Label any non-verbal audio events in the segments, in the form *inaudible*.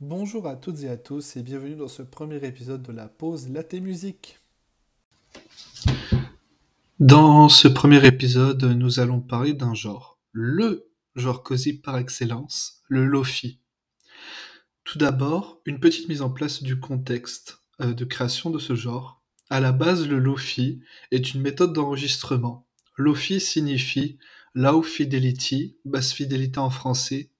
Bonjour à toutes et à tous et bienvenue dans ce premier épisode de la pause Latte Musique. Dans ce premier épisode, nous allons parler d'un genre, le genre cosy par excellence, le lofi. Tout d'abord, une petite mise en place du contexte euh, de création de ce genre. À la base, le lofi est une méthode d'enregistrement. Lofi signifie low fidelity, basse fidélité en français,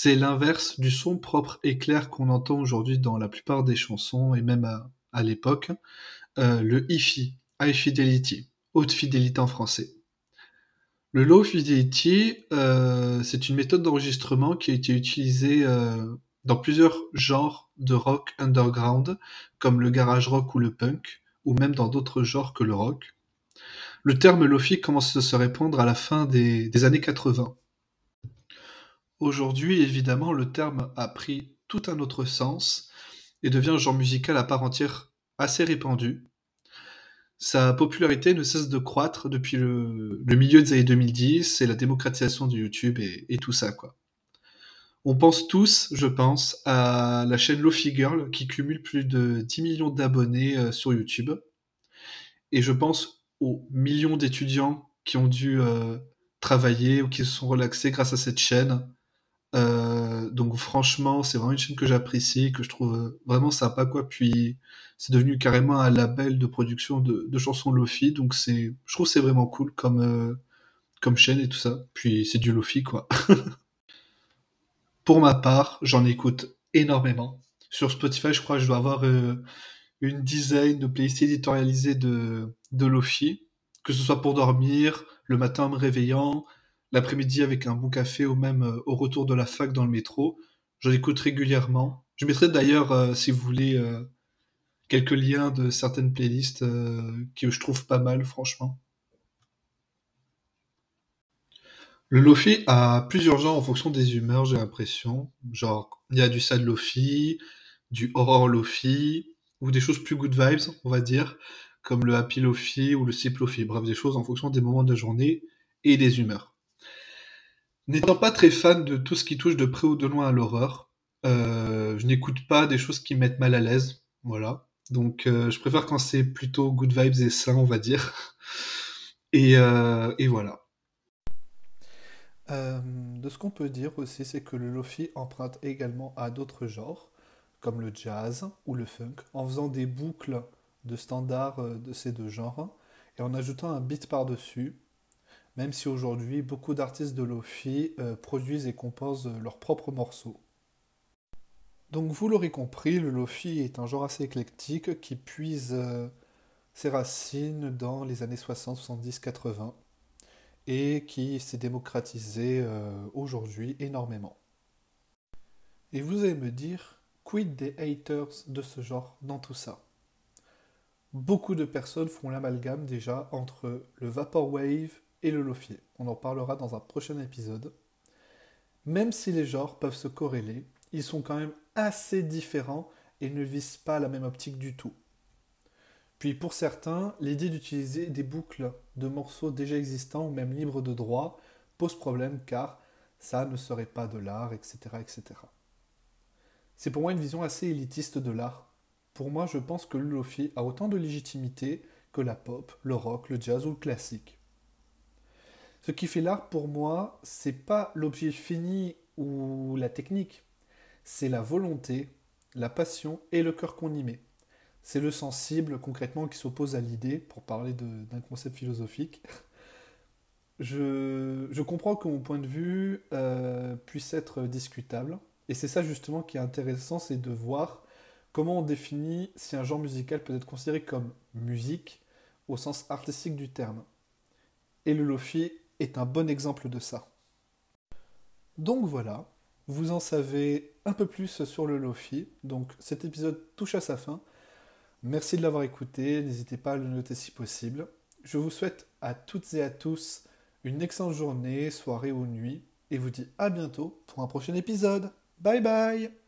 c'est l'inverse du son propre et clair qu'on entend aujourd'hui dans la plupart des chansons et même à, l'époque, euh, le hi high fidelity, haute fidélité en français. Le low fidelity, euh, c'est une méthode d'enregistrement qui a été utilisée euh, dans plusieurs genres de rock underground, comme le garage rock ou le punk, ou même dans d'autres genres que le rock. Le terme lofi commence à se répandre à la fin des, des années 80. Aujourd'hui, évidemment, le terme a pris tout un autre sens et devient un genre musical à part entière assez répandu. Sa popularité ne cesse de croître depuis le, milieu des années 2010 et la démocratisation de YouTube et, tout ça. On pense tous, je pense, à la chaîne Lofi Girl qui cumule plus de 10 millions d'abonnés euh, sur YouTube. Et je pense aux millions d'étudiants qui ont dû euh, travailler ou qui se sont relaxés grâce à cette chaîne euh, donc franchement, c'est vraiment une chaîne que j'apprécie, que je trouve euh, vraiment sympa quoi. Puis c'est devenu carrément un label de production de, chansons lofi, donc c'est, je trouve c'est vraiment cool comme euh, comme chaîne et tout ça. Puis c'est du lofi quoi. *laughs* Pour ma part, j'en écoute énormément. Sur Spotify, je crois que je dois avoir une dizaine de playlists éditorialisées de de lofi, que ce soit pour dormir, le matin en me réveillant, l'après-midi avec un bon café ou même euh, au retour de la fac dans le métro. J'en écoute régulièrement. Je mettrai d'ailleurs, euh, si vous voulez, euh, quelques liens de certaines playlists que je trouve pas mal, franchement. Le lofi a plusieurs genres en fonction des humeurs, j'ai l'impression. Genre, il y a du sad lofi, du horror lofi, ou des choses plus good vibes, on va dire, comme le happy lofi ou le sip lofi. Bref, des choses en fonction des moments de la journée et des humeurs. N'étant pas très fan de tout ce qui touche de près ou de loin à l'horreur, euh, je n'écoute pas des choses qui me mettent mal à l'aise, voilà. Donc euh, je préfère quand c'est plutôt good vibes et sain, on va dire. *laughs* Et, euh, et voilà. de ce qu'on peut dire aussi, c'est que le lofi emprunte également à d'autres genres, comme le jazz ou le funk, en faisant des boucles de standards de ces deux genres et en ajoutant un beat par-dessus même si aujourd'hui beaucoup d'artistes de Lofi euh, produisent et composent leurs propres morceaux. Donc vous l'aurez compris, le Lofi est un genre assez éclectique qui puise euh, ses racines dans les années 60, 70, 80 et qui s'est démocratisé euh, aujourd'hui énormément. Et vous allez me dire, quid des haters de ce genre dans tout ça? Beaucoup de personnes font l'amalgame déjà entre le Vaporwave et le lofi. On en parlera dans un prochain épisode. Même si les genres peuvent se corréler, ils sont quand même assez différents et ne visent pas la même optique du tout. Puis pour certains, l'idée d'utiliser des boucles de morceaux déjà existants ou même libres de droit pose problème car ça ne serait pas de l'art, etc. etc. C'est pour moi une vision assez élitiste de l'art. Pour moi, je pense que le lofi a autant de légitimité que la pop, le rock, le jazz ou le classique. Ce qui fait l'art pour moi, c'est pas l'objet fini ou la technique, c'est la volonté, la passion et le cœur qu'on y met. C'est le sensible concrètement qui s'oppose à l'idée, pour parler d'un concept philosophique. Je, comprends que mon point de vue euh, puisse être discutable, et c'est ça justement qui est intéressant, c'est de voir comment on définit si un genre musical peut être considéré comme musique au sens artistique du terme. Et le lofi est un bon exemple de ça. Donc voilà, vous en savez un peu plus sur le Lofi. Donc cet épisode touche à sa fin. Merci de l'avoir écouté, n'hésitez pas à le noter si possible. Je vous souhaite à toutes et à tous une excellente journée, soirée ou nuit, et vous dis à bientôt pour un prochain épisode. Bye bye